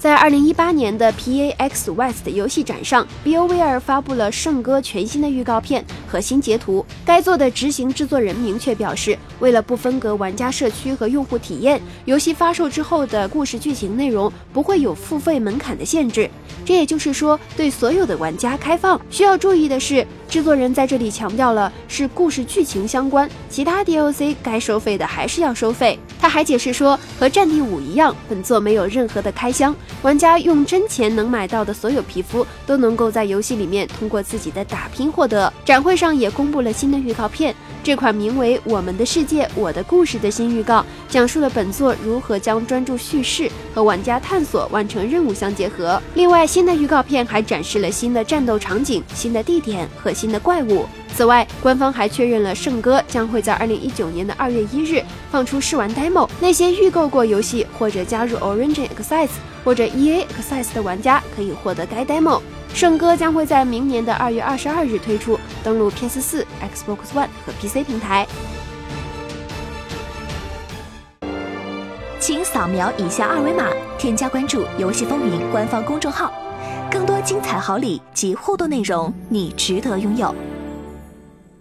在二零一八年的 PAX West 游戏展上，BioWare 发布了《圣歌》全新的预告片和新截图。该作的执行制作人明确表示，为了不分隔玩家社区和用户体验，游戏发售之后的故事剧情内容不会有付费门槛的限制。这也就是说，对所有的玩家开放。需要注意的是。制作人在这里强调了是故事剧情相关，其他 DLC 该收费的还是要收费。他还解释说，和《战地五》一样，本作没有任何的开箱，玩家用真钱能买到的所有皮肤都能够在游戏里面通过自己的打拼获得。展会上也公布了新的预告片，这款名为《我们的世界，我的故事》的新预告，讲述了本作如何将专注叙事和玩家探索完成任务相结合。另外，新的预告片还展示了新的战斗场景、新的地点和。新的怪物。此外，官方还确认了《圣歌》将会在二零一九年的二月一日放出试玩 demo。那些预购过游戏或者加入 Origin Access 或者 EA Access 的玩家可以获得该 demo。《圣歌》将会在明年的二月二十二日推出，登陆 PS 四、Xbox One 和 PC 平台。请扫描以下二维码，添加关注“游戏风云”官方公众号。更多精彩好礼及互动内容，你值得拥有。